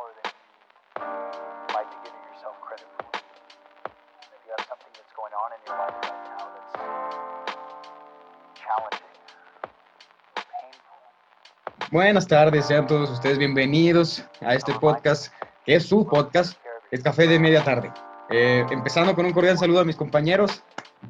more than you might be giving yourself credit for. And if you have something that's going on in your life right now that's challenging, painful, Buenas tardes, sean todos ustedes bienvenidos a este podcast, que es su podcast, es Café de Media Tarde. Eh, empezando con un cordial saludo a mis compañeros,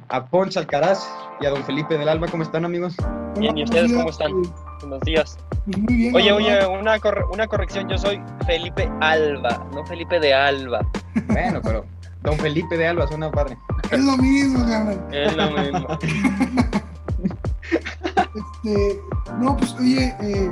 a Ponch Alcaraz y a don Felipe del Alba. ¿Cómo están, amigos? Bien, ¿y ustedes cómo están? Buenos días. Pues muy bien. Oye, oye, una, corre- una corrección, yo soy Felipe Alba, no Felipe de Alba. Bueno, pero don Felipe de Alba suena padre. Es lo mismo, carnal. Es lo mismo. Este, no, pues oye, eh, eh,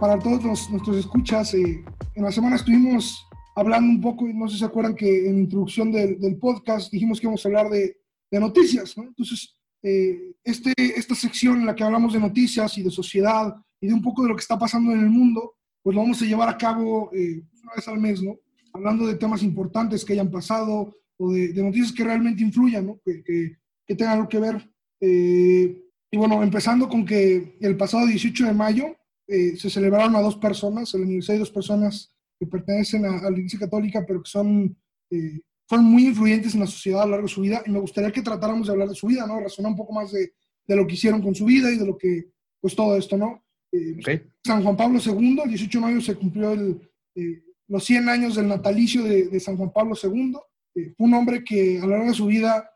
para todos los- nuestros escuchas, eh, en la semana estuvimos hablando un poco, y no sé si se acuerdan que en la introducción del, del podcast dijimos que íbamos a hablar de, de noticias, ¿no? Entonces, eh, este, esta sección en la que hablamos de noticias y de sociedad y de un poco de lo que está pasando en el mundo, pues lo vamos a llevar a cabo eh, una vez al mes, ¿no? Hablando de temas importantes que hayan pasado o de, noticias que realmente influyan, ¿no? Que, que, tengan algo que ver. Eh, y bueno, empezando con que el pasado 18 de mayo eh, se celebraron a dos personas, el aniversario de dos personas que pertenecen a, a la Iglesia Católica, pero que son, eh, fueron muy influyentes en la sociedad a lo largo de su vida. Y me gustaría que tratáramos de hablar de su vida, ¿no? Razonar un poco más de, de lo que hicieron con su vida y de lo que, pues todo esto, ¿no? Eh. San Juan Pablo II, el 18 de mayo se cumplió el, eh, los 100 años del natalicio de, de San Juan Pablo II. Eh, fue un hombre que a lo largo de su vida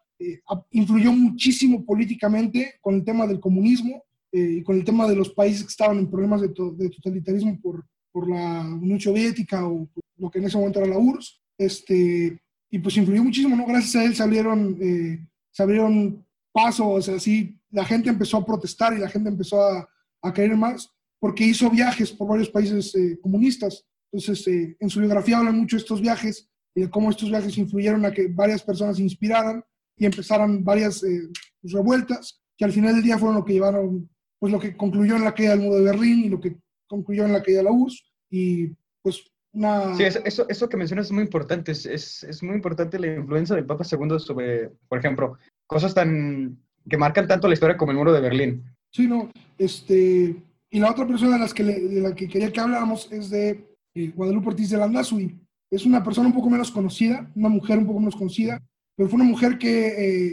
influyó muchísimo políticamente con el tema del comunismo y con el tema de los países que estaban en problemas de, to- de totalitarismo por, por la Unión Soviética o por lo que en ese momento era la URSS. Este, y pues influyó muchísimo, ¿no? Gracias a él se abrieron, eh, se abrieron pasos, así, la gente empezó a protestar y la gente empezó a, a querer más porque hizo viajes por varios países eh, comunistas. Entonces, eh, en su biografía habla mucho de estos viajes y de cómo estos viajes influyeron a que varias personas se inspiraran y empezaran varias eh, revueltas, que al final del día fueron lo que llevaron, pues lo que concluyó en la caída del muro de Berlín y lo que concluyó en la caída de la URSS. Y pues una... Sí, eso, eso, eso que mencionas es muy importante. Es, es, es muy importante la influencia del Papa II sobre, por ejemplo, cosas tan que marcan tanto la historia como el muro de Berlín. Sí, no, este, y la otra persona de, las que le- de la que quería que habláramos es de eh, Guadalupe Ortiz de Landazuri. Es una persona un poco menos conocida, una mujer un poco menos conocida, pero fue una mujer que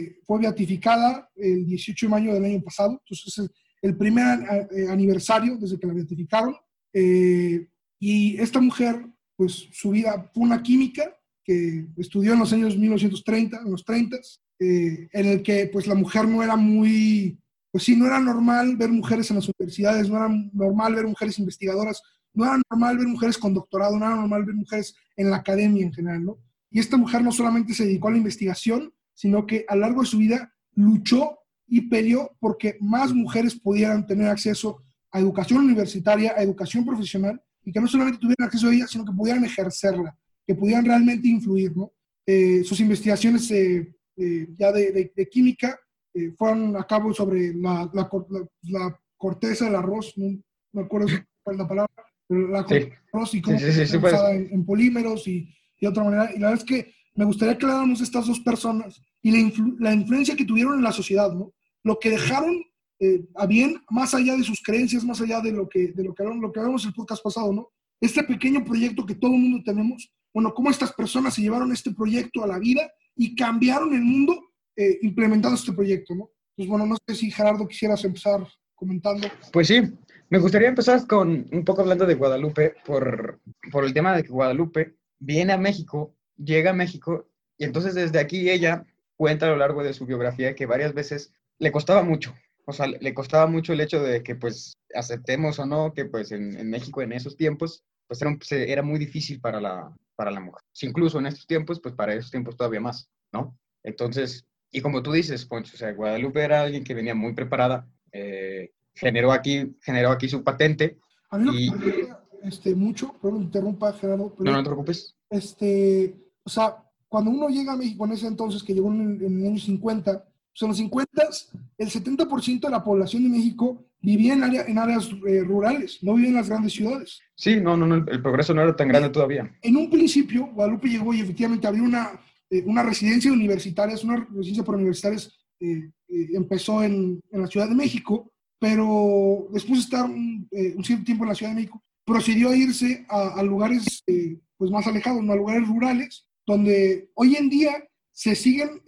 eh, fue beatificada el 18 de mayo del año pasado, entonces es el, primer a- eh, aniversario desde que la beatificaron. Eh, y esta mujer, pues su vida fue una química que estudió en los años 1930, en los 30, eh, en el que pues la mujer no era muy pues sí, no era normal ver mujeres en las universidades, no era normal ver mujeres investigadoras, no era normal ver mujeres con doctorado, no era normal ver mujeres en la academia en general, ¿no? Y esta mujer no solamente se dedicó a la investigación, sino que a lo largo de su vida luchó y peleó porque más mujeres pudieran tener acceso a educación universitaria, a educación profesional, y que no solamente tuvieran acceso a ella, sino que pudieran ejercerla, que pudieran realmente influir, ¿no? Eh, sus investigaciones eh, eh, ya de, de- de química eh, fueron a cabo sobre la, la la- la corteza del arroz, no me acuerdo cuál es la palabra, pero la Sí. corteza del arroz y cómo Sí, sí, sí, sí, ser pues. en, en polímeros y, y de otra manera. Y la verdad es que me gustaría que habláramos estas dos personas y la, influ- la influencia que tuvieron en la sociedad, ¿no? Lo que dejaron eh, a bien, más allá de sus creencias, más allá de lo que, de lo que, hablamos- lo que hablamos en el podcast pasado, ¿no? Este pequeño proyecto que todo el mundo tenemos, bueno, cómo estas personas se llevaron este proyecto a la vida y cambiaron el mundo eh, implementando este proyecto, ¿no? Pues bueno, no sé si Gerardo quisieras empezar comentando. Pues sí, me gustaría empezar con un poco hablando de Guadalupe por, por el tema de que Guadalupe viene a México, llega a México y entonces desde aquí ella cuenta a lo largo de su biografía que varias veces le costaba mucho, o sea, le costaba mucho el hecho de que pues aceptemos o no que pues en, México en esos tiempos pues era, un- era muy difícil para la, para la mujer. Incluso en estos tiempos, pues para esos tiempos todavía más, ¿no? Entonces, y como tú dices, Poncho, o sea, Guadalupe era alguien que venía muy preparada, eh, generó, aquí, generó aquí su patente. A mí lo Y- que me este, mucho, perdón, me interrumpa Gerardo, pero No, no te preocupes. este, o sea, cuando uno llega a México en ese entonces, que llegó en, en el año 50, pues en los 50 el 70% de la población de México vivía en, área, en áreas eh, rurales, no vivía en las grandes ciudades. Sí, no, no, no, el, el progreso no era tan grande todavía. En un principio, Guadalupe llegó y efectivamente abrió una, eh, una residencia universitaria, es una residencia por universitarios, eh, eh, empezó en, en la Ciudad de México, pero después de estar un, eh, un cierto tiempo en la Ciudad de México, procedió a irse a, a lugares eh, pues más alejados, a lugares rurales, donde hoy en día se siguen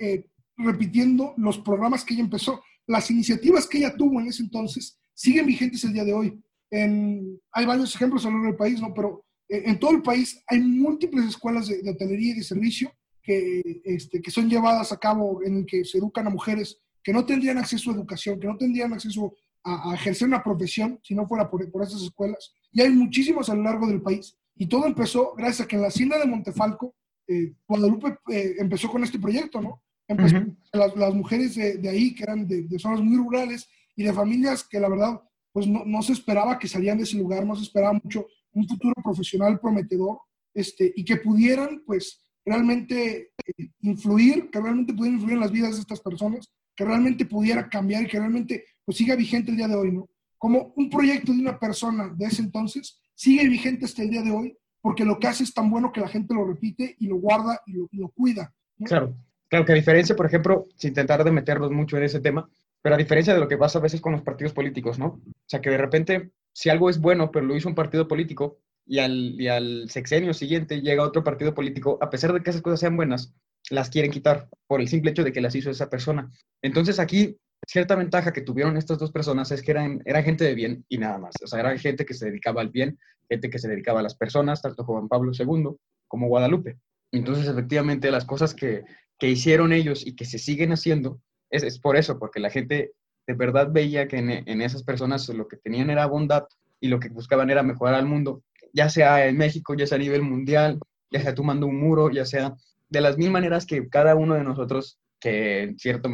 repitiendo los programas que ella empezó. Las iniciativas que ella tuvo en ese entonces siguen vigentes el día de hoy. En, hay varios ejemplos a lo largo del país, ¿no? pero en todo el país hay múltiples escuelas de, hotelería y de servicio que, este, que son llevadas a cabo en el que se educan a mujeres que no tendrían acceso a educación, que no tendrían acceso a, ejercer una profesión si no fuera por, por esas escuelas. Y hay muchísimos a lo largo del país. Y todo empezó gracias a que en la hacienda de Montefalco, eh, Guadalupe eh, empezó con este proyecto, ¿no? Empezó las, las, mujeres de, de, ahí, que eran de, de, zonas muy rurales y de familias que la verdad, pues no, no, se esperaba que salían de ese lugar, no se esperaba mucho un futuro profesional prometedor, este, y que pudieran, pues, realmente eh, influir, que realmente pudieran influir en las vidas de estas personas, que realmente pudiera cambiar y que realmente pues, siga vigente el día de hoy, ¿no? Como un proyecto de una persona de ese entonces sigue vigente hasta el día de hoy, porque lo que hace es tan bueno que la gente lo repite y lo guarda y lo, cuida. Claro, claro que a diferencia, por ejemplo, sin intentar de meternos mucho en ese tema, pero a diferencia de lo que pasa a veces con los partidos políticos, ¿no? O sea, que de repente, si algo es bueno, pero lo hizo un partido político, y al, y al sexenio siguiente llega otro partido político, a pesar de que esas cosas sean buenas, las quieren quitar por el simple hecho de que las hizo esa persona. Entonces aquí, cierta ventaja que tuvieron estas dos personas es que eran, eran gente de bien y nada más. O sea, eran gente que se dedicaba al bien, gente que se dedicaba a las personas, tanto Juan Pablo II como Guadalupe. Entonces, efectivamente, las cosas que, que hicieron ellos y que se siguen haciendo, es, es, por eso, porque la gente de verdad veía que en, en esas personas lo que tenían era bondad y lo que buscaban era mejorar al mundo, ya sea en México, ya sea a nivel mundial, ya sea tomando un muro, ya sea de las mil maneras que cada uno de nosotros, que en cierto,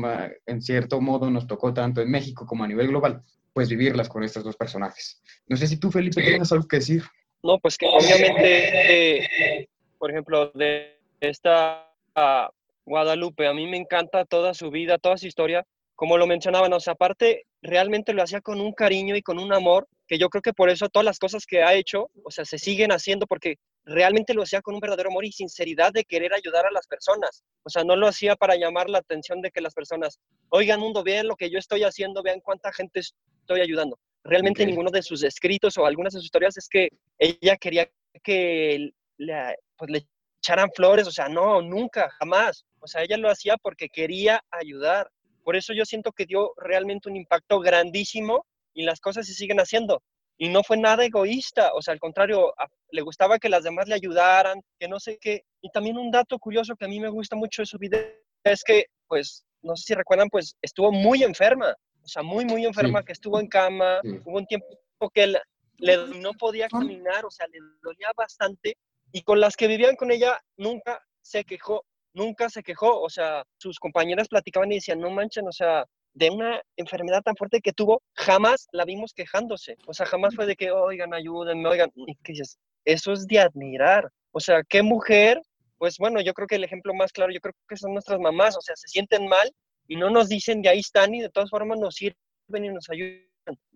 en cierto modo nos tocó tanto en México como a nivel global, pues vivirlas con estos dos personajes. No sé si tú, Felipe, tienes algo que decir. No, pues que obviamente, eh, por ejemplo, de esta uh, Guadalupe, a mí me encanta toda su vida, toda su historia, como lo mencionaban, o sea, aparte realmente lo hacía con un cariño y con un amor, que yo creo que por eso todas las cosas que ha hecho, o sea, se siguen haciendo porque realmente lo hacía con un verdadero amor y sinceridad de querer ayudar a las personas. O sea, no lo hacía para llamar la atención de que las personas, oigan mundo, vean lo que yo estoy haciendo, vean cuánta gente estoy ayudando. Realmente ninguno de sus escritos o algunas de sus historias es que ella quería que le, pues, le echaran flores, o sea, no, nunca, jamás. O sea, ella lo hacía porque quería ayudar. Por eso yo siento que dio realmente un impacto grandísimo y las cosas se siguen haciendo. Y no fue nada egoísta, o sea, al contrario, le gustaba que las demás le ayudaran, que no sé qué. Y también un dato curioso que a mí me gusta mucho de su vida es que, pues, no sé si recuerdan, pues estuvo muy enferma, o sea, muy, muy enferma, que estuvo en cama, hubo un tiempo que le, no podía caminar, o sea, le dolía bastante, y con las que vivían con ella nunca se quejó, nunca se quejó, o sea, sus compañeras platicaban y decían, no manchen, o sea, de una enfermedad tan fuerte que tuvo, jamás la vimos quejándose, o sea, jamás fue de que, oigan, ayúdenme, oigan, y que dices, eso es de admirar, o sea, qué mujer, pues bueno, yo creo que el ejemplo más claro, yo creo que son nuestras mamás, o sea, se sienten mal y no nos dicen de ahí están y de todas formas nos sirven y nos ayudan.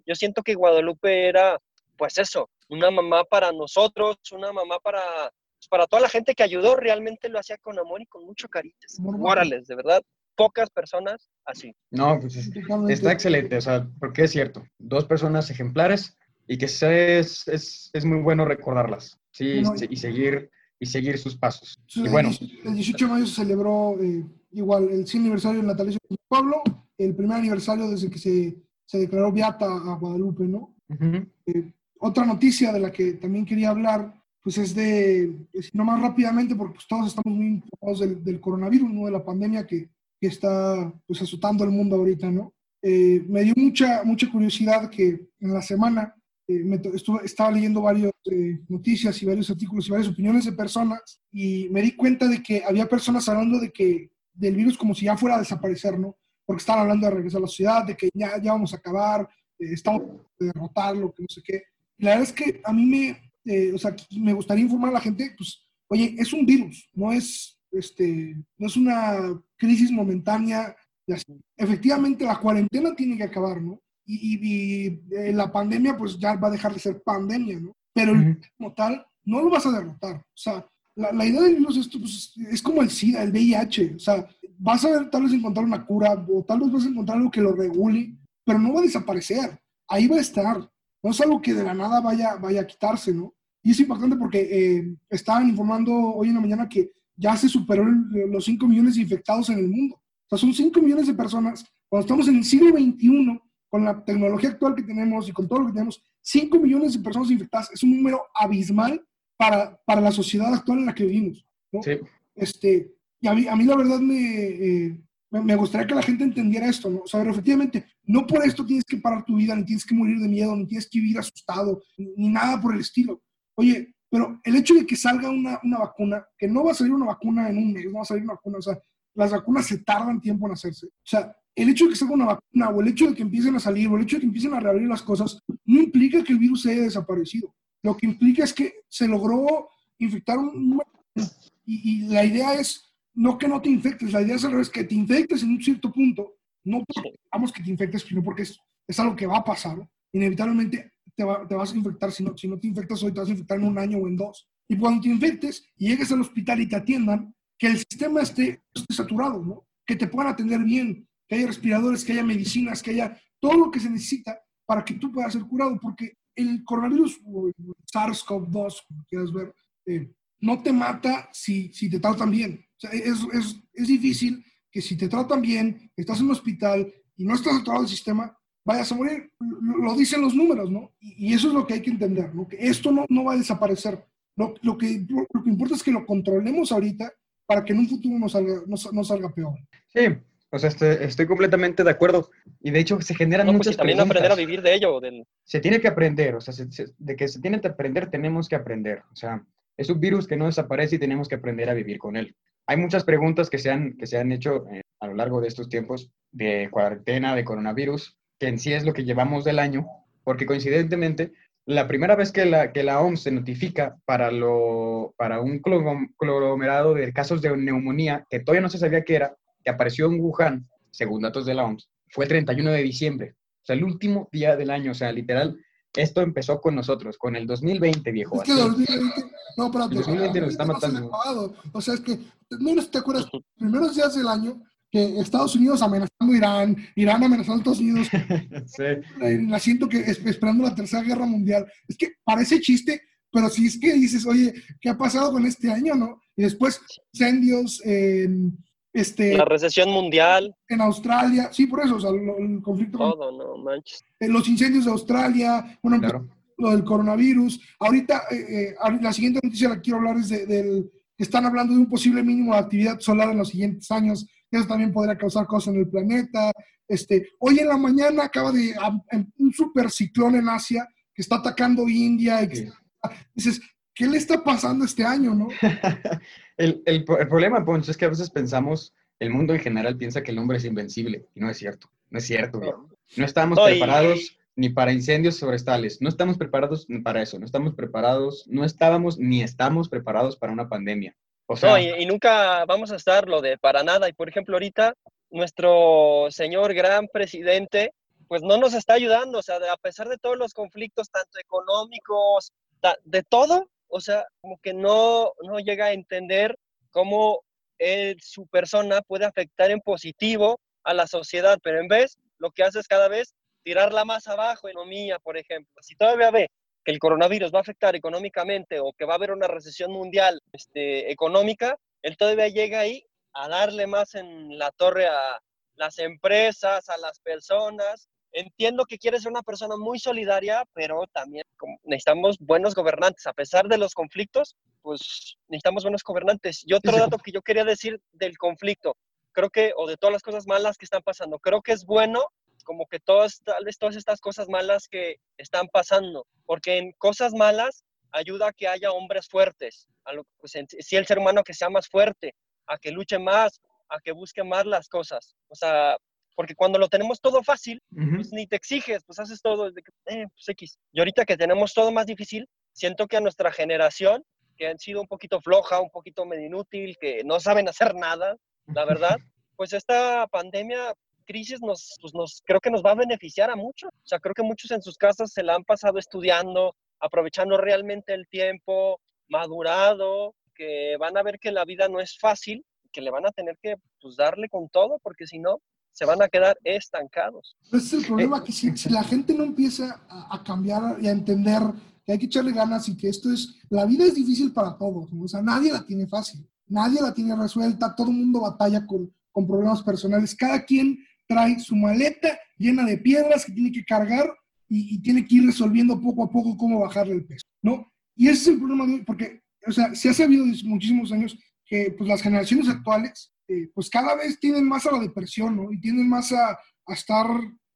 Yo siento que Guadalupe era, pues eso, una mamá para nosotros, una mamá para para toda la gente que ayudó, realmente lo hacía con amor y con mucho cariño. Órales, de verdad, pocas personas así. No, pues está excelente, o sea, porque es cierto, dos personas ejemplares y que es, es, es muy bueno recordarlas, sí, y seguir y seguir sus pasos. y bueno, el 18 de mayo se celebró eh, igual el 100 aniversario del natalicio de Pablo, el primer aniversario desde que se, se declaró beata a Guadalupe, ¿no? Eh, otra noticia de la que también quería hablar pues es de, no más rápidamente, porque pues, todos estamos muy informados del, del, coronavirus, ¿no? De la pandemia que, que está pues azotando el mundo ahorita, ¿no? Eh, me dio mucha, mucha curiosidad que en la semana eh, me estuve, estaba leyendo varias eh, noticias y varios artículos y varias opiniones de personas y me di cuenta de que había personas hablando de que del virus como si ya fuera a desaparecer, ¿no? Porque estaban hablando de regresar a la ciudad, de que ya, ya vamos a acabar, estamos de derrotarlo, que no sé qué. Y la verdad es que a mí me, eh, o sea, me gustaría informar a la gente, pues, oye, es un virus, no es, este, no es una crisis momentánea. Efectivamente, la cuarentena tiene que acabar, ¿no? Y, y, eh, la pandemia, pues ya va a dejar de ser pandemia, ¿no? Pero como tal, no lo vas a derrotar. O sea, la, la idea del virus es, pues, es como el SIDA, el VIH. O sea, vas a ver, tal vez encontrar una cura o tal vez vas a encontrar algo que lo regule, pero no va a desaparecer. Ahí va a estar. No es algo que de la nada vaya, vaya a quitarse, ¿no? Y es impactante porque eh, estaban informando hoy en la mañana que ya se superó los 5 millones de infectados en el mundo. O sea, son 5 millones de personas. Cuando estamos en el siglo XXI, con la tecnología actual que tenemos y con todo lo que tenemos, 5 millones de personas infectadas es un número abismal para, para la sociedad actual en la que vivimos. ¿no? Sí. Este, y a mí, a mí la verdad me, eh, me gustaría que la gente entendiera esto, ¿no? O sea, efectivamente, no por esto tienes que parar tu vida, ni tienes que morir de miedo, ni tienes que vivir asustado, ni, nada por el estilo. Oye, pero el hecho de que salga una, una, vacuna, que no va a salir una vacuna en un mes, no va a salir una vacuna, o sea, las vacunas se tardan tiempo en hacerse. O sea, el hecho de que salga una vacuna o el hecho de que empiecen a salir o el hecho de que empiecen a reabrir las cosas no implica que el virus haya desaparecido. Lo que implica es que se logró infectar un... Y, y la idea es no que no te infectes, la idea es al revés, que te infectes en un cierto punto, no porque vamos que te infectes, sino porque es, es algo que va a pasar. Inevitablemente te, va, te, vas a infectar, si no, si no te infectas hoy, te vas a infectar en un año o en dos. Y cuando te infectes y llegues al hospital y te atiendan, que el sistema esté, esté saturado, ¿no? que te puedan atender bien, que haya respiradores, que haya medicinas, que haya todo lo que se necesita para que tú puedas ser curado, porque el coronavirus, o el SARS-CoV-2, como quieras ver, eh, no te mata si, si te tratan bien. O sea, es, es, es, difícil que si te tratan bien, estás en un hospital y no estás saturado del sistema, vayas a morir. Lo, lo, dicen los números, ¿no? Y, y, eso es lo que hay que entender, ¿no? Que esto no, no va a desaparecer. Lo, lo, que, lo, que importa es que lo controlemos ahorita para que en un futuro no salga, no, no salga peor. Sí, o sea, estoy, estoy, completamente de acuerdo. Y de hecho se generan no, muchas pues, también preguntas. aprender a vivir de ello. Del... Se tiene que aprender, o sea, se, se, de que se tiene que aprender, tenemos que aprender. O sea, es un virus que no desaparece y tenemos que aprender a vivir con él. Hay muchas preguntas que se han, que se han hecho eh, a lo largo de estos tiempos de cuarentena, de coronavirus, que en sí es lo que llevamos del año, porque coincidentemente, la primera vez que la, que la OMS se notifica para, lo, para un conglomerado de casos de neumonía, que todavía no se sabía qué era, que apareció en Wuhan, según datos de la OMS, fue el 31 de diciembre, o sea, el último día del año, o sea, literal, esto empezó con nosotros, con el 2020, viejo. Es que 2020, no, espérate, el 2020 nos está matando. O sea, es que, no te acuerdas, los primeros días del año, que Estados Unidos amenazando a Irán, Irán amenazando a Estados Unidos, sí. la siento que esperando la tercera guerra mundial. Es que parece chiste, pero si es que dices, oye, ¿qué ha pasado con este año, no? Y después incendios en este, la recesión mundial. En Australia, sí, por eso, o sea, lo, el conflicto. Todo, no manches. Los incendios de Australia, bueno, claro. lo del coronavirus. Ahorita, eh, eh, la siguiente noticia la quiero hablar es de, del. Están hablando de un posible mínimo de actividad solar en los siguientes años. Eso también podría causar cosas en el planeta. Este, hoy en la mañana acaba de un super ciclón en Asia que está atacando India. Y que, sí. dices, ¿qué le está pasando este año, no? el, el, el, problema, Poncho, es que a veces pensamos, el mundo en general piensa que el hombre es invencible, y no es cierto, no es cierto. No, no estamos preparados ni para incendios forestales, no estamos preparados para eso, no estamos preparados, no estábamos ni estamos preparados para una pandemia. O sea, no, y, y, nunca vamos a estar lo de para nada. Y por ejemplo, ahorita nuestro señor gran presidente, pues no nos está ayudando. O sea, a pesar de todos los conflictos, tanto económicos, de todo, o sea, como que no, no llega a entender cómo él, su persona puede afectar en positivo a la sociedad, pero en vez lo que hace es cada vez tirarla más abajo, economía, por ejemplo. Si todavía ve que el coronavirus va a afectar económicamente o que va a haber una recesión mundial este, económica, él todavía llega ahí a darle más en la torre a las empresas, a las personas, entiendo que quieres ser una persona muy solidaria, pero también necesitamos buenos gobernantes. A pesar de los conflictos, pues necesitamos buenos gobernantes. Y otro dato que yo quería decir del conflicto, creo que, o de todas las cosas malas que están pasando, creo que es bueno como que todas, tal vez todas estas cosas malas que están pasando, porque en cosas malas ayuda a que haya hombres fuertes, a lo, pues, en, si el ser humano que sea más fuerte, a que luche más, a que busque más las cosas. O sea, porque cuando lo tenemos todo fácil, uh -huh. pues ni te exiges, pues haces todo, de que, eh, pues X. Y ahorita que tenemos todo más difícil, siento que a nuestra generación, que han sido un poquito floja, un poquito medio inútil, que no saben hacer nada, la verdad, pues esta pandemia, crisis, nos, pues nos, creo que nos va a beneficiar a muchos. O sea, creo que muchos en sus casas se la han pasado estudiando, aprovechando realmente el tiempo, madurado, que van a ver que la vida no es fácil, que le van a tener que pues, darle con todo, porque si no, se van a quedar estancados. Ese es el problema, que si, si la gente no empieza a, a, cambiar y a entender que hay que echarle ganas y que esto es, la vida es difícil para todos, ¿no? o sea, nadie la tiene fácil, nadie la tiene resuelta, todo el mundo batalla con, con problemas personales, cada quien trae su maleta llena de piedras que tiene que cargar y, y, tiene que ir resolviendo poco a poco cómo bajarle el peso, ¿no? Y ese es el problema porque, o sea, se ha sabido desde muchísimos años que pues, las generaciones actuales, eh, pues cada vez tienen más a la depresión, ¿no? Y tienen más a, estar,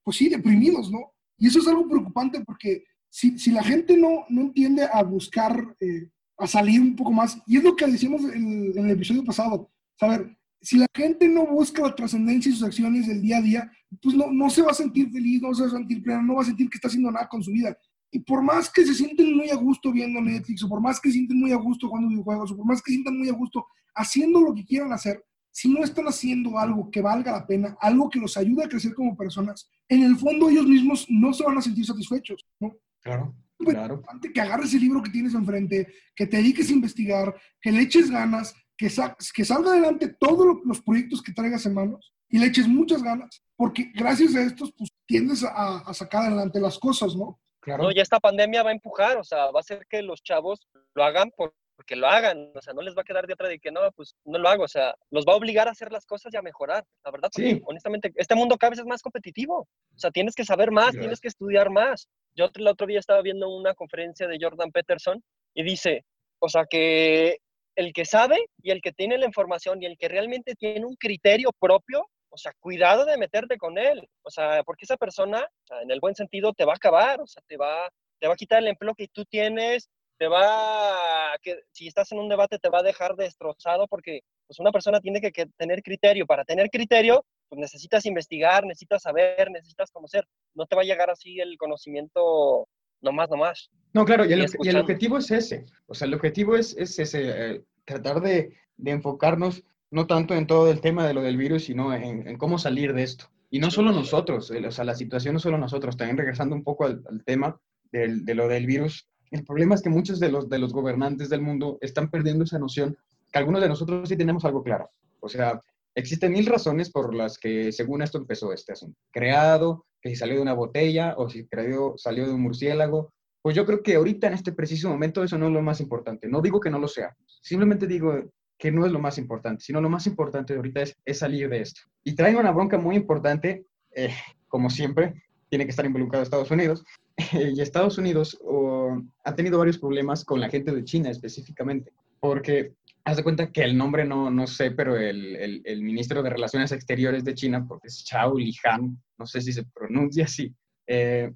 pues sí, deprimidos, ¿no? Y eso es algo preocupante porque si, si la gente no, no entiende a buscar, eh, a salir un poco más, y es lo que decíamos en, en el episodio pasado, saber, si la gente no busca la trascendencia y sus acciones del día a día, pues no, no se va a sentir feliz, no se va a sentir pleno, no va a sentir que está haciendo nada con su vida. Y por más que se sienten muy a gusto viendo Netflix, o por más que se sienten muy a gusto jugando videojuegos, o por más que se sientan muy a gusto haciendo lo que quieran hacer, si no están haciendo algo que valga la pena, algo que los ayude a crecer como personas, en el fondo ellos mismos no se van a sentir satisfechos, ¿no? Claro. Pues, Claro. importante que agarres el libro que tienes enfrente, que te dediques a investigar, que le eches ganas, que, sa que salga adelante todos lo, los proyectos que traigas en manos y le eches muchas ganas, porque gracias a estos, pues tiendes a, a sacar adelante las cosas, ¿no? Claro. No, ya esta pandemia va a empujar, o sea, va a hacer que los chavos lo hagan por, porque lo hagan, o sea, no les va a quedar de otra de que no, pues no lo hago, o sea, los va a obligar a hacer las cosas y a mejorar, la verdad, porque, Sí. honestamente, este mundo cada vez es más competitivo, o sea, tienes que saber más, tienes que estudiar más. Yo el otro día estaba viendo una conferencia de Jordan Peterson y dice, o sea, que el que sabe y el que tiene la información y el que realmente tiene un criterio propio, o sea, cuidado de meterte con él, o sea, porque esa persona, o sea, en el buen sentido, te va a acabar, o sea, te va, te va a quitar el empleo que tú tienes, te va, a- que si estás en un debate, te va a dejar destrozado porque pues una persona tiene que, que tener criterio. Para tener criterio, pues necesitas investigar, necesitas saber, necesitas conocer. No te va a llegar así el conocimiento nomás, nomás. No, claro, y el, y el objetivo es ese. O sea, el objetivo es, es ese, eh, tratar de, de enfocarnos no tanto en todo el tema de lo del virus, sino en, en cómo salir de esto. Y no solo nosotros, o sea, la situación no solo nosotros, también regresando un poco al, al tema del- de lo del virus, el problema es que muchos de los, de los gobernantes del mundo están perdiendo esa noción, que algunos de nosotros sí tenemos algo claro. O sea, existen mil razones por las que según esto empezó este asunto. Creado, que si salió de una botella o si salió de un murciélago. Pues yo creo que ahorita en este preciso momento eso no es lo más importante. No digo que no lo sea, simplemente digo que no es lo más importante, sino lo más importante ahorita es, es salir de esto. Y trae una bronca muy importante, eh, como siempre, tiene que estar involucrado Estados Unidos. y Estados Unidos oh, ha tenido varios problemas con la gente de China específicamente, porque haz de cuenta que el nombre no, no sé, pero el, el, el ministro de Relaciones Exteriores de China, porque es Chao Lihan, no sé si se pronuncia así, eh,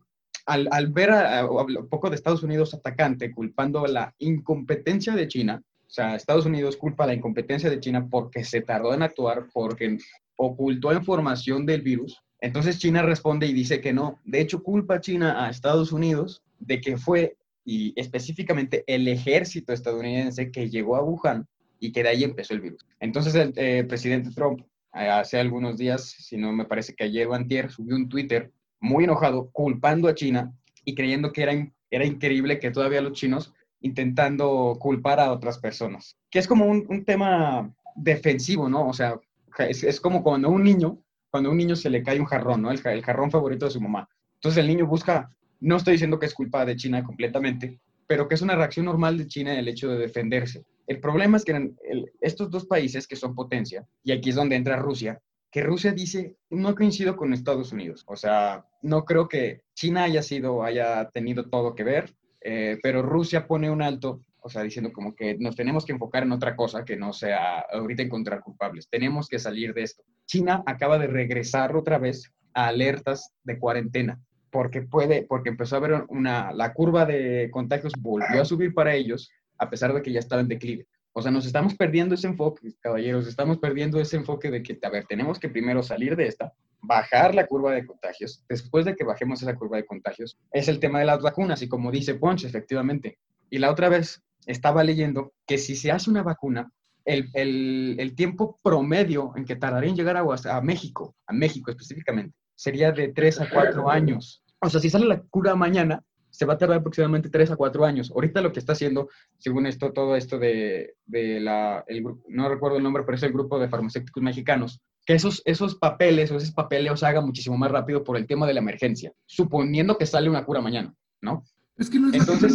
al, al, ver a, a, un poco de Estados Unidos atacante culpando la incompetencia de China, o sea, Estados Unidos culpa la incompetencia de China porque se tardó en actuar, porque ocultó información del virus. Entonces China responde y dice que no. De hecho, culpa China a Estados Unidos de que fue, y específicamente el ejército estadounidense que llegó a Wuhan y que de ahí empezó el virus. Entonces el eh, presidente Trump hace algunos días, si no me parece que ayer o antier, subió un Twitter muy enojado, culpando a China y creyendo que era, era increíble que todavía los chinos intentando culpar a otras personas. Que es como un, un tema defensivo, ¿no? O sea, es, es, como cuando un niño, cuando a un niño se le cae un jarrón, ¿no? El, el jarrón favorito de su mamá. Entonces el niño busca, no estoy diciendo que es culpa de China completamente, pero que es una reacción normal de China el hecho de defenderse. El problema es que en el, estos dos países que son potencia, y aquí es donde entra Rusia, que Rusia dice, no coincido con Estados Unidos. O sea, no creo que China haya sido, haya tenido todo que ver, eh, pero Rusia pone un alto, o sea, diciendo como que nos tenemos que enfocar en otra cosa que no sea ahorita encontrar culpables. Tenemos que salir de esto. China acaba de regresar otra vez a alertas de cuarentena porque puede, porque empezó a haber una, la curva de contagios volvió a subir para ellos, a pesar de que ya estaba en declive. O sea, nos estamos perdiendo ese enfoque, caballeros, estamos perdiendo ese enfoque de que, a ver, tenemos que primero salir de esta, bajar la curva de contagios. Después de que bajemos esa curva de contagios, es el tema de las vacunas, y como dice Ponche, efectivamente. Y la otra vez estaba leyendo que si se hace una vacuna, el, el, el tiempo promedio en que tardaría en llegar a, a México, a México específicamente, sería de 3 a 4 años. O sea, si sale la cura mañana, se va a tardar aproximadamente 3 a 4 años. Ahorita lo que está haciendo, según esto, todo esto de, de la, el, no recuerdo el nombre, pero es el grupo de farmacéuticos mexicanos, que esos, esos papeles o esos papeleos hagan muchísimo más rápido por el tema de la emergencia, suponiendo que sale una cura mañana, ¿no? Es que no es Entonces,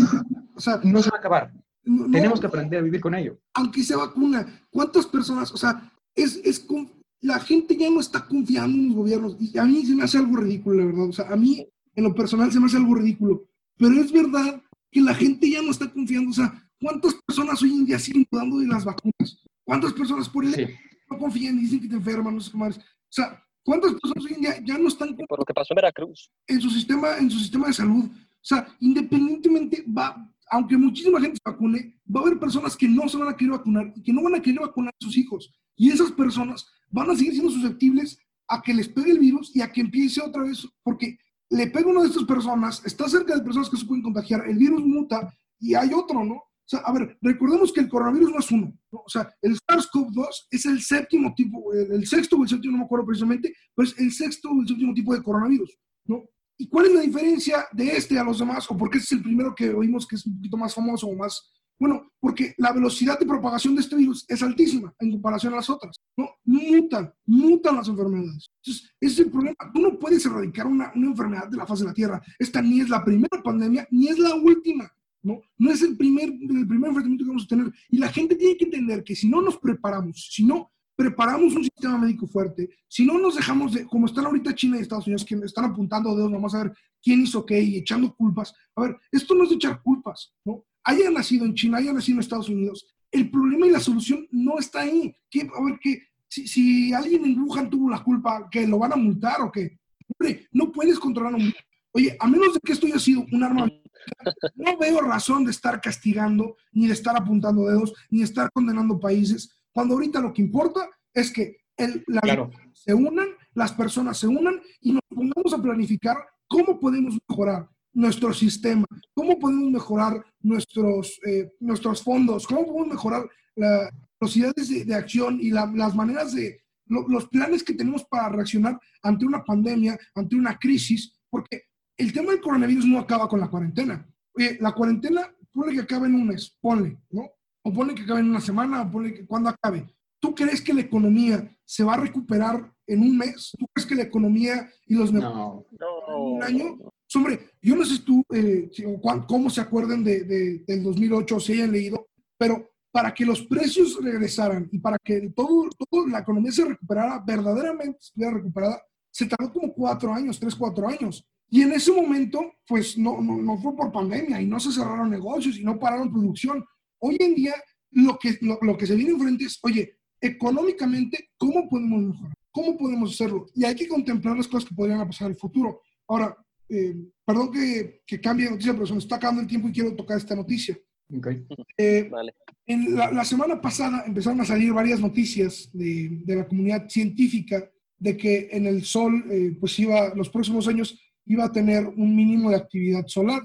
o sea, no se va a acabar. No- Tenemos que aprender a vivir con ello. aunque se vacuna, ¿cuántas personas? O sea, es, es con- la gente ya no está confiando en los gobiernos y a mí se me hace algo ridículo, la verdad. O sea, a mí en lo personal se me hace algo ridículo, pero es verdad que la gente ya no está confiando. O sea, ¿cuántas personas hoy en día siguen dudando de las vacunas? ¿Cuántas personas por el Sí. no confían y dicen que te enferman, no sé qué más? O sea, ¿cuántas personas hoy en día ya no están Por lo que pasó en Veracruz. en su sistema, en su sistema de salud. O sea, independientemente, va, aunque muchísima gente se vacune, va a haber personas que no se van a querer vacunar y que no van a querer vacunar a sus hijos. Y esas personas van a seguir siendo susceptibles a que les pegue el virus y a que empiece otra vez, porque le pega una de estas personas, está cerca de personas que se pueden contagiar, el virus muta y hay otro, ¿no? O sea, a ver, recordemos que el coronavirus no es uno, ¿no? O sea, el SARS-CoV-2 es el séptimo tipo, el, el sexto o el séptimo, no me acuerdo precisamente, pero es el sexto o el séptimo tipo de coronavirus, ¿no? ¿Y cuál es la diferencia de este a los demás? ¿O por qué este es el primero que oímos que es un poquito más famoso o más? Bueno, porque la velocidad de propagación de este virus es altísima en comparación a las otras. ¿no? Mutan, mutan las enfermedades. Entonces, ese es el problema. Tú no puedes erradicar una, una enfermedad de la faz de la Tierra. Esta ni es la primera pandemia, ni es la última. ¿no? No es el primer, el primer enfrentamiento que vamos a tener. Y la gente tiene que entender que si no nos preparamos, si no preparamos un sistema médico fuerte, si no nos dejamos de, como están ahorita China y Estados Unidos, que están apuntando dedos, vamos a ver quién hizo qué y echando culpas. A ver, esto no es de echar culpas, ¿no? Haya nacido en China, haya nacido en Estados Unidos, el problema y la solución no está ahí. ¿Qué, a ver, que si, si alguien en Wuhan tuvo la culpa, que lo van a multar o qué. Hombre, no puedes controlar un. Oye, a menos de que esto haya sido un arma no veo razón de estar castigando, ni de estar apuntando dedos, ni de estar condenando países, cuando ahorita lo que importa es que el, la- Claro. se unan, las personas se unan y nos pongamos a planificar cómo podemos mejorar nuestro sistema, cómo podemos mejorar nuestros, eh, nuestros fondos, cómo podemos mejorar las velocidades de, de acción y la- las maneras de, lo- los planes que tenemos para reaccionar ante una pandemia, ante una crisis, porque el tema del coronavirus no acaba con la cuarentena. Oye, la cuarentena, ponle que acabe en un mes, ponle, ¿no? O ponle que acabe en una semana, o ponle que cuando acabe. ¿Tú crees que la economía se va a recuperar en un mes? ¿Tú crees que la economía y los negocios No. un año? Hombre, yo no sé si tú, eh, o cómo se acuerdan de, de- del 2008, si hayan leído, pero para que los precios regresaran y para que todo, todo la economía se recuperara, verdaderamente estuviera recuperada, se tardó como cuatro años, tres, cuatro años. Y en ese momento, pues no, no, no fue por pandemia y no se cerraron negocios y no pararon producción. Hoy en día, lo que, lo, lo que se viene enfrente es, oye, económicamente, ¿cómo podemos mejorar? ¿Cómo podemos hacerlo? Y hay que contemplar las cosas que podrían pasar en el futuro. Ahora, eh, perdón que, que cambie de noticia, pero se me está acabando el tiempo y quiero tocar esta noticia. Ok. Eh, Vale. en la, la semana pasada empezaron a salir varias noticias de, de la comunidad científica de que en el Sol, eh, pues iba, los próximos años iba a tener un mínimo de actividad solar.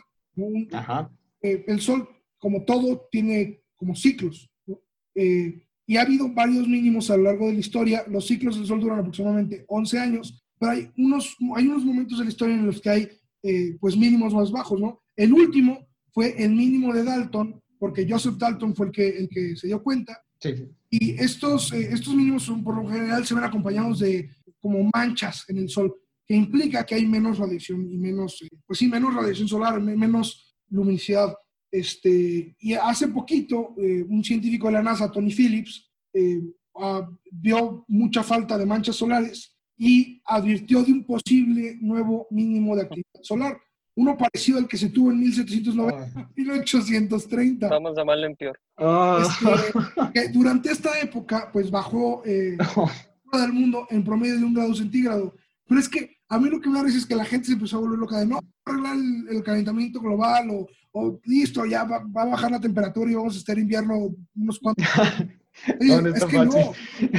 Ajá. eh, el Sol, como todo, tiene como ciclos. ¿no? Eh, y ha habido varios mínimos a lo largo de la historia. Los ciclos del Sol duran aproximadamente 11 años, pero hay unos, hay unos momentos de la historia en los que hay eh, pues mínimos más bajos. ¿no? El último fue el mínimo de Dalton, porque Joseph Dalton fue el que, el que se dio cuenta. Sí, sí. Y estos, eh, estos mínimos son, por lo general se ven acompañados de como manchas en el Sol, que implica que hay menos radiación y menos, eh, pues sí, menos radiación solar, me- menos luminosidad. Este, y hace poquito, eh, un científico de la NASA, Tony Phillips, eh, ah, vio mucha falta de manchas solares y advirtió de un posible nuevo mínimo de actividad solar, uno parecido al que se tuvo en 1790, 1830. Vamos a mal en peor. Ah. Este, que durante esta época, pues bajó eh, todo el mundo en promedio de un grado centígrado. Pero es que a mí lo que me da risa es que la gente se empezó a volver loca de no arreglar el, el calentamiento global o, o listo, ya va, va a bajar la temperatura y vamos a estar invierno unos cuantos. No, no es que no. O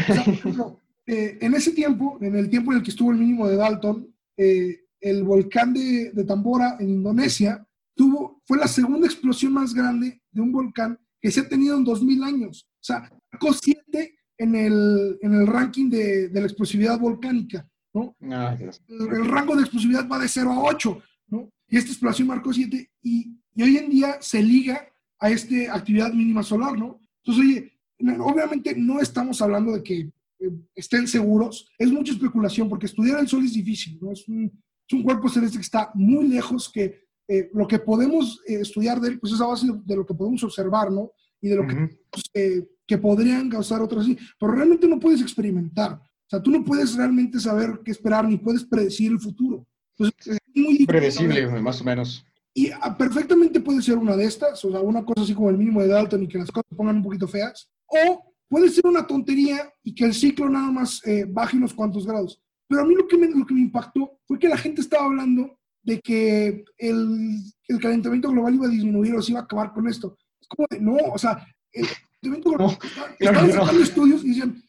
sea, ejemplo, eh, en ese tiempo, en el tiempo en el que estuvo el mínimo de Dalton, eh, el volcán de, de Tambora en Indonesia tuvo, fue la segunda explosión más grande de un volcán que se ha tenido en 2000 años. O sea, sacó 7 en el, en el ranking de, de la explosividad volcánica, ¿no? Dios. El, el rango de explosividad va de 0 a 8, ¿no? Y esta explosión marcó 7 y, y hoy en día se liga a esta actividad mínima solar, ¿no? Entonces, oye, obviamente no estamos hablando de que eh, estén seguros, es mucha especulación porque estudiar el Sol es difícil, ¿no? Es un, es un cuerpo celeste que está muy lejos, que eh, lo que podemos eh, estudiar de él, pues es a base de lo que podemos observar, ¿no? Y de lo que, que podrían causar otros así. Pero realmente no puedes experimentar. O sea, tú no puedes realmente saber qué esperar ni puedes predecir el futuro. Entonces, es muy Predecible, saber. más o menos. Y ah, perfectamente puede ser una de estas, o sea, una cosa así como el mínimo de Dalton y que las cosas se pongan un poquito feas. O puede ser una tontería y que el ciclo nada más eh, baje unos cuantos grados. Pero a mí lo que, me, lo que me impactó fue que la gente estaba hablando de que el, el calentamiento global iba a disminuir o se iba a acabar con esto. Es como de, no, o sea, el calentamiento global, No, claro estaban no. estudios y decían,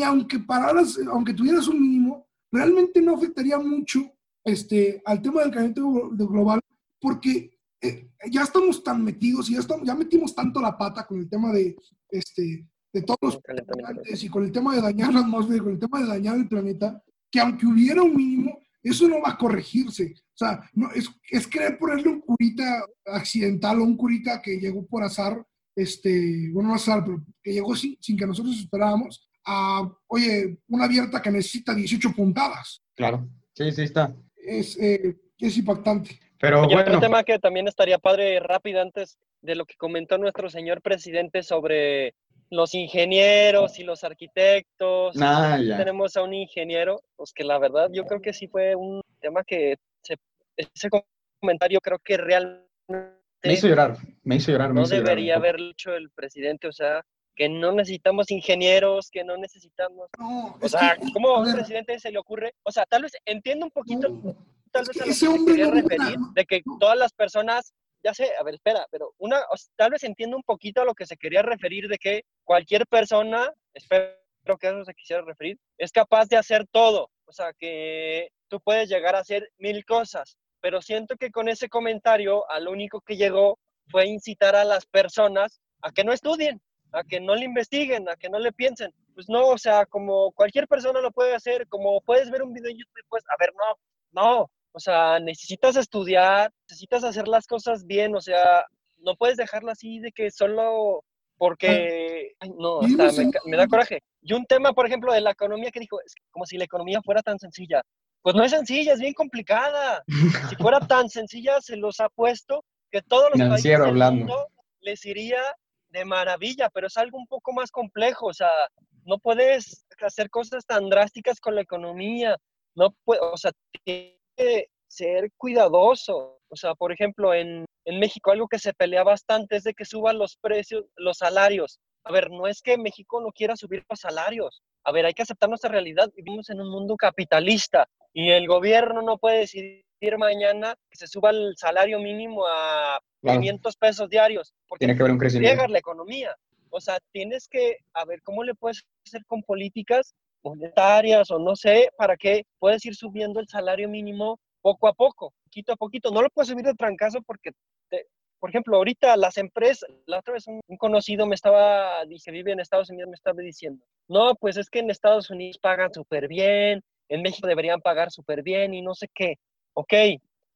ni aunque pararas, aunque tuvieras un mínimo, realmente no afectaría mucho este, al tema del calentamiento glo- global porque eh, ya estamos tan metidos y ya, estamos, ya metimos tanto la pata con el tema de, este, de todos los y con el tema de dañar la atmósfera y con el tema de dañar el planeta, que aunque hubiera un mínimo, eso no va a corregirse. O sea, no, es, es querer ponerle un curita accidental o un curita que llegó por azar, este, bueno, no azar, pero que llegó sin, sin que nosotros esperábamos, a, oye, una abierta que necesita 18 puntadas. Claro. Sí, sí está. Es, eh, es impactante. Pero Oye, otro bueno, tema que también estaría padre rápido antes de lo que comentó nuestro señor presidente sobre los ingenieros y los arquitectos. Ah, ya. Tenemos a un ingeniero, pues que la verdad yo creo que sí fue un tema que se- ese comentario creo que realmente me hizo llorar. Me hizo llorar. me no hizo llorar debería poco. haberlo hecho el presidente, o sea, que no necesitamos ingenieros, que no necesitamos... No, O sea, que, ¿cómo a un presidente se le ocurre? O sea, tal vez entiendo un poquito no, tal vez a lo ese que se hombre quería no referir, de que todas las personas, ya sé, a ver, espera, pero una, o sea, tal vez entiendo un poquito a lo que se quería referir de que cualquier persona, espero que a eso se quisiera referir, es capaz de hacer todo, o sea, que tú puedes llegar a hacer mil cosas, pero siento que con ese comentario a lo único que llegó fue incitar a las personas a que no estudien, a que no le investiguen, a que no le piensen. Pues no, o sea, como cualquier persona lo puede hacer, como puedes ver un video en YouTube, pues, a ver, no, no, o sea, necesitas estudiar, necesitas hacer las cosas bien, o sea, no puedes dejarlo así de que solo porque, ay, no, Vivimos hasta me, da coraje. Y un tema, por ejemplo, de la economía que dijo, es como si la economía fuera tan sencilla. Pues no es sencilla, es bien complicada. Si fuera tan sencilla, se los ha puesto que todos los países Financiero del hablando. mundo les iría de maravilla, pero es algo un poco más complejo, o sea, no puedes hacer cosas tan drásticas con la economía, no puede, o sea, tienes que ser cuidadoso, o sea, por ejemplo, en, en México algo que se pelea bastante es de que suban los precios, los salarios. A ver, no es que México no quiera subir los salarios, a ver, hay que aceptar nuestra realidad, vivimos en un mundo capitalista y el gobierno no puede decidir mañana que se suba el salario mínimo a Claro. 500 pesos diarios, porque Tiene que haber un crecimiento. friegas la economía. O sea, tienes que, a ver, ¿cómo le puedes hacer con políticas monetarias o no sé, para que puedes ir subiendo el salario mínimo poco a poco, poquito a poquito? No lo puedes subir de trancazo porque, te- por ejemplo, ahorita las empresas, la otra vez un, un conocido me estaba, dice, vive en Estados Unidos, me estaba diciendo, no, pues es que en Estados Unidos pagan súper bien, en México deberían pagar súper bien y no sé qué. Ok,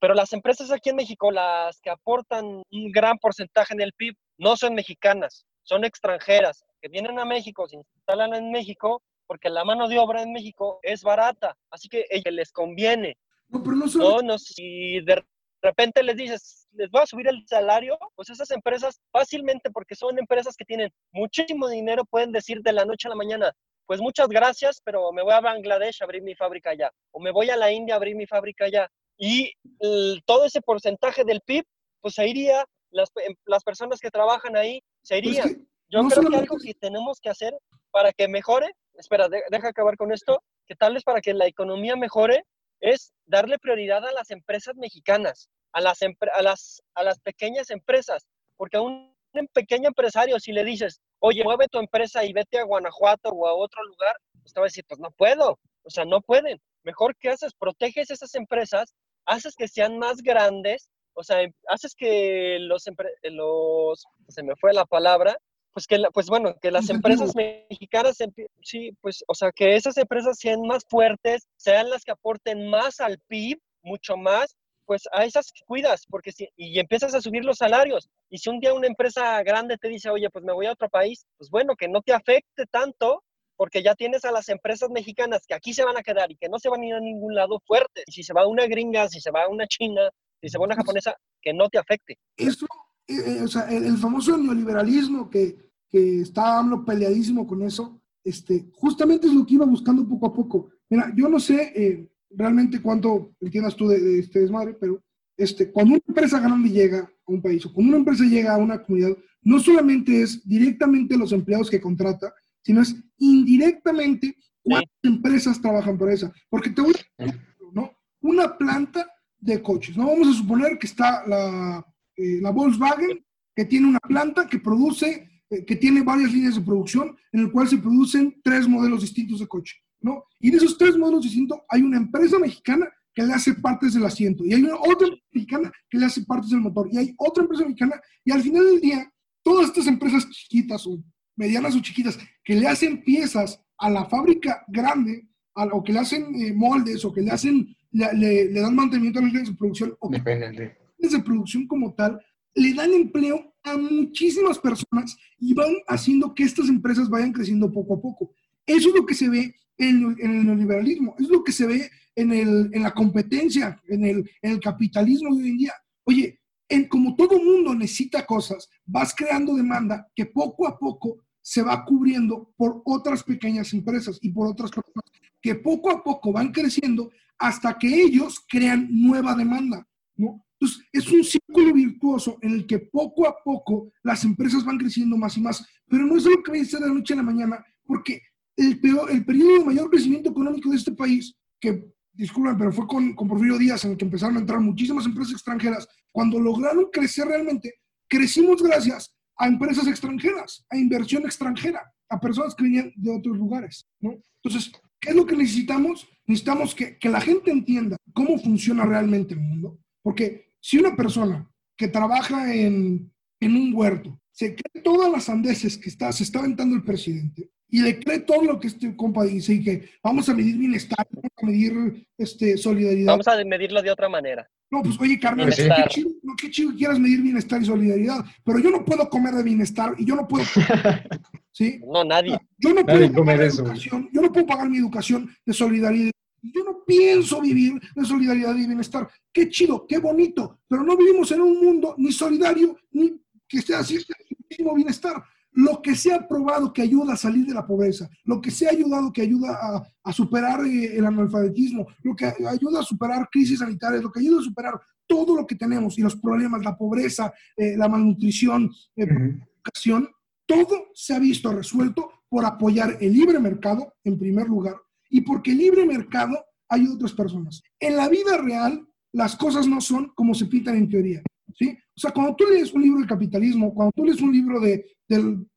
pero las empresas aquí en México, las que aportan un gran porcentaje en el PIB, no son mexicanas, son extranjeras, que vienen a México, se instalan en México, porque la mano de obra en México es barata, así que les conviene. no, pero no solo No, no, si de repente les dices, les voy a subir el salario, pues esas empresas fácilmente, porque son empresas que tienen muchísimo dinero, pueden decir de la noche a la mañana, pues muchas gracias, pero me voy a Bangladesh a abrir mi fábrica allá, o me voy a la India a abrir mi fábrica allá. Y el- todo ese porcentaje del PIB, pues se iría, las, las personas que trabajan ahí se pero es irían. que Yo no creo que algo que tenemos que hacer para que mejore, espera, de- deja acabar con esto, que tal vez para que la economía mejore es darle prioridad a las empresas mexicanas, a las, a las, a las pequeñas empresas, porque a un, un pequeño empresario, si le dices, oye, mueve tu empresa y vete a Guanajuato o a otro lugar, pues te va a decir, pues no puedo, o sea, no pueden. Mejor que haces, proteges esas empresas, haces que sean más grandes, o sea, em- haces que los, empre- los se me fue la palabra, pues que, la- pues bueno, que las empresas mexicanas, sí, pues, o sea, que esas empresas sean más fuertes, sean las que aporten más al PIB, mucho más, pues a esas cuidas, porque si, y empiezas a subir los salarios. Y si un día una empresa grande te dice, oye, pues me voy a otro país, pues bueno, que no te afecte tanto, porque ya tienes a las empresas mexicanas que aquí se van a quedar y que no se van a ir a ningún lado fuertes. Y si se va una gringa, si se va una china, Si se va una japonesa, que no te afecte. Eso, eh, eh, o sea, el, el famoso neoliberalismo que, que está AMLO peleadísimo con eso, este, justamente es lo que iba buscando poco a poco. Mira, yo no sé eh, realmente cuánto entiendas tú de, de este desmadre, pero este, cuando una empresa grande llega a un país o cuando una empresa llega a una comunidad, no solamente es directamente los empleados que contrata, sino es indirectamente cuántas empresas trabajan por esa. Porque te voy a decir, ¿no? Una planta de coches, ¿no? Vamos a suponer que está la, eh, la Volkswagen, que tiene una planta que produce, eh, que tiene varias líneas de producción, en el cual se producen tres modelos distintos de coche, ¿no? Y de esos tres modelos distintos hay una empresa mexicana que le hace partes del asiento, y hay una otra empresa mexicana que le hace partes del motor, y hay otra empresa mexicana, y al final del día, todas estas empresas chiquitas o medianas o chiquitas que le hacen piezas a la fábrica grande, a- o que le hacen eh, moldes, o que le hacen, le, le- le dan mantenimiento a las líneas de producción, o que Depende. líneas de producción como tal, le dan empleo a muchísimas personas y van haciendo que estas empresas vayan creciendo poco a poco. Eso es lo que se ve en, en el neoliberalismo, es lo que se ve en, el, en la competencia, en el, en el capitalismo de hoy en día. Oye, en, como todo mundo necesita cosas, vas creando demanda que poco a poco se va cubriendo por otras pequeñas empresas y por otras personas que poco a poco van creciendo hasta que ellos crean nueva demanda, ¿no? Entonces, es un círculo virtuoso en el que poco a poco las empresas van creciendo más y más, pero no es algo que vaya a ser de la noche a la mañana, porque el, peor, el periodo de mayor crecimiento económico de este país, que, disculpen, pero fue con, con Porfirio Díaz en el que empezaron a entrar muchísimas empresas extranjeras, cuando lograron crecer realmente, crecimos gracias a empresas extranjeras, a inversión extranjera, a personas que venían de otros lugares, ¿no? Entonces, ¿qué es lo que necesitamos? Necesitamos que, que la gente entienda cómo funciona realmente el mundo, porque si una persona que trabaja en, en un huerto se cree todas las sandeces que está, se está aventando el presidente y le cree todo lo que este compa dice y que vamos a medir bienestar, vamos a medir este, solidaridad. Vamos a medirlo de otra manera. No, pues oye, Carmen, qué, chido, no, qué chido que quieras medir bienestar y solidaridad, pero yo no puedo comer de bienestar y yo no puedo, ¿sí? No, nadie. Yo no puedo Nadie come pagar de la eso, güey. educación, yo no puedo pagar mi educación de solidaridad. Yo no pienso vivir de solidaridad y bienestar. Qué chido, qué bonito, pero no vivimos en un mundo ni solidario ni que esté así muchísimo bienestar. Lo que se ha probado que ayuda a salir de la pobreza, lo que se ha ayudado que ayuda a, a superar eh, el analfabetismo, lo que ayuda a superar crisis sanitarias, lo que ayuda a superar todo lo que tenemos y los problemas, la pobreza, eh, la malnutrición, eh, educación, todo se ha visto resuelto por apoyar el libre mercado en primer lugar y porque el libre mercado ayuda a otras personas. En la vida real, las cosas no son como se pintan en teoría. ¿sí? O sea, cuando tú lees un libro de capitalismo, cuando tú lees un libro de,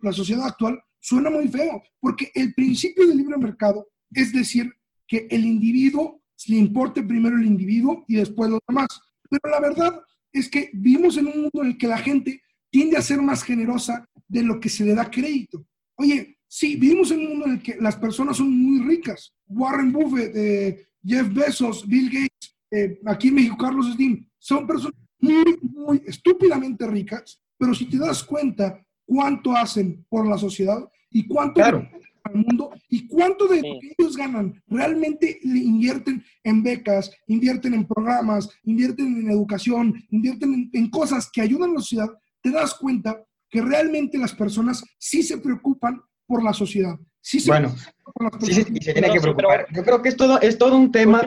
la sociedad actual, suena muy feo, porque el principio del libre mercado es decir que el individuo le importe primero el individuo y después los demás. Pero la verdad es que vivimos en un mundo en el que la gente tiende a ser más generosa de lo que se le da crédito. Oye, sí, vivimos en un mundo en el que las personas son muy ricas. Warren Buffett, eh, Jeff Bezos, Bill Gates, eh, aquí en México Carlos Slim, son personas muy, muy estúpidamente ricas, pero si te das cuenta cuánto hacen por la sociedad y cuánto Claro. al mundo y cuánto de Sí. lo que ellos ganan realmente le invierten en becas, invierten en programas, invierten en educación, invierten en, en cosas que ayudan a la sociedad, te das cuenta que realmente las personas sí se preocupan por la sociedad. Sí se Bueno, preocupan por las sí, sí, personas. y se tiene No, que sí, pero- preocupar. Yo creo que es todo, es todo un tema,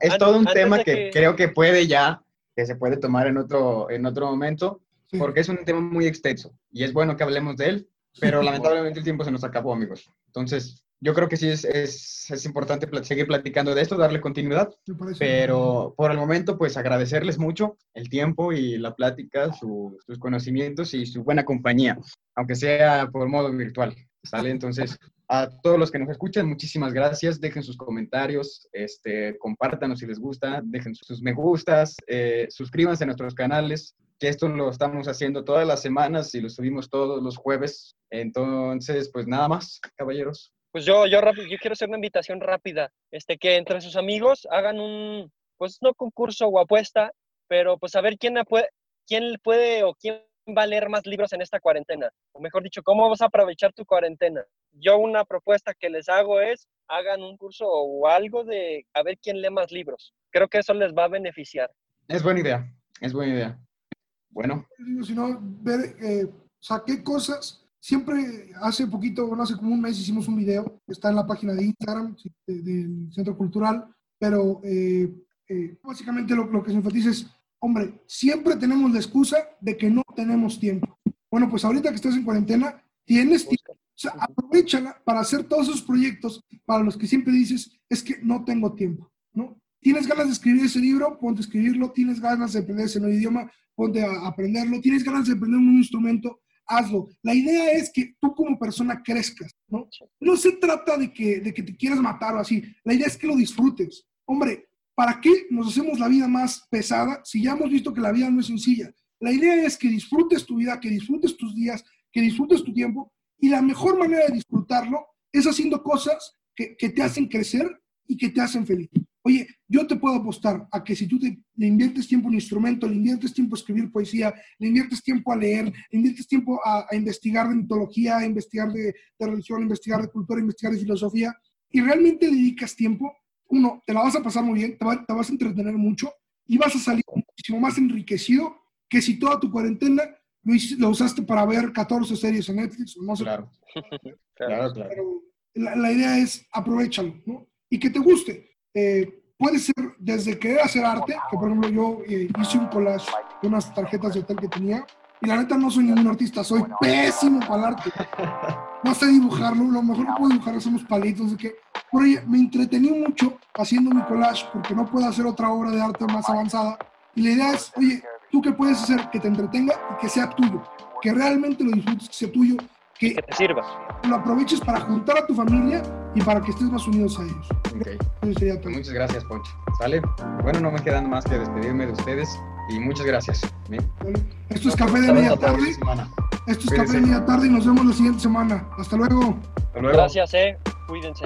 es todo un antes tema que, creo que puede ya, que se puede tomar en otro, en otro momento, Sí. porque es un tema muy extenso y es bueno que hablemos de él, pero lamentablemente el tiempo se nos acabó, amigos. Entonces, yo creo que sí es, es, es importante seguir platicando de esto, darle continuidad, pero por el momento, pues agradecerles mucho el tiempo y la plática, su- sus conocimientos y su buena compañía, aunque sea por modo virtual. ¿Sale? Entonces, a todos los que nos escuchan, muchísimas gracias. Dejen sus comentarios, este, compártanos si les gusta, dejen sus me gustas, eh, suscríbanse a nuestros canales, que esto lo estamos haciendo todas las semanas y lo subimos todos los jueves. Entonces, pues nada más, caballeros. Pues yo, yo, yo quiero hacer una invitación rápida, este, que entre sus amigos hagan un, pues no concurso o apuesta, pero pues a ver quién puede, quién puede o quién va a leer más libros en esta cuarentena. O mejor dicho, ¿cómo vas a aprovechar tu cuarentena? Yo una propuesta que les hago es, hagan un curso o algo de a ver quién lee más libros. Creo que eso les va a beneficiar. Es buena idea, es buena idea. Bueno, sino ver, eh, o sea, qué cosas. Siempre hace poquito, bueno, hace como un mes hicimos un video, está en la página de Instagram sí, de- del Centro Cultural, pero eh, eh, básicamente lo, lo que se enfatiza es, hombre, siempre tenemos la excusa de que no tenemos tiempo. Bueno, pues ahorita que estás en cuarentena, tienes tiempo. O sea, aprovechala para hacer todos esos proyectos para los que siempre dices, es que no tengo tiempo, ¿no? Tienes ganas de escribir ese libro, ponte a escribirlo. Tienes ganas de aprender ese nuevo idioma, ponte a aprenderlo. Tienes ganas de aprender un instrumento, hazlo. La idea es que tú como persona crezcas, ¿no? No se trata de que, de que te quieras matar o así. La idea es que lo disfrutes. Hombre, ¿para qué nos hacemos la vida más pesada si ya hemos visto que la vida no es sencilla? La idea es que disfrutes tu vida, que disfrutes tus días, que disfrutes tu tiempo y la mejor manera de disfrutarlo es haciendo cosas que, que te hacen crecer y que te hacen feliz. Oye, yo te puedo apostar a que si tú te, le inviertes tiempo a un instrumento, le inviertes tiempo a escribir poesía, le inviertes tiempo a leer, le inviertes tiempo a, investigar de mitología, a investigar de, de religión, a investigar de cultura, a investigar de filosofía, y realmente dedicas tiempo, uno, te la vas a pasar muy bien, te, te vas a entretener mucho y vas a salir muchísimo más enriquecido que si toda tu cuarentena lo, lo usaste para ver 14 series en Netflix no sé claro, Claro. claro, pero la, la idea es aprovechalo, ¿no? Y que te guste. Eh, puede ser desde querer hacer arte, que por ejemplo yo eh, hice un collage de unas tarjetas de hotel que tenía, y la neta no soy ningún artista, soy pésimo para el arte. No sé dibujarlo, lo mejor que puedo dibujar son unos palitos, de que por ahí me entretení mucho haciendo mi collage porque no puedo hacer otra obra de arte más avanzada. Y la idea es, oye, ¿tú qué puedes hacer que te entretenga y que sea tuyo? Que realmente lo disfrutes, que sea tuyo, que Que te sirva. lo aproveches para juntar a tu familia y para que estés más unidos a ellos. Ok. Eso sería todo. Pues muchas gracias, Poncho. ¿Sale? Bueno, no me queda nada más que despedirme de ustedes y muchas gracias. Esto es Café de Media Tarde. Esto es Cuídense. Café de Media Tarde y nos vemos la siguiente semana. Hasta luego. Hasta luego. Gracias, eh. Cuídense.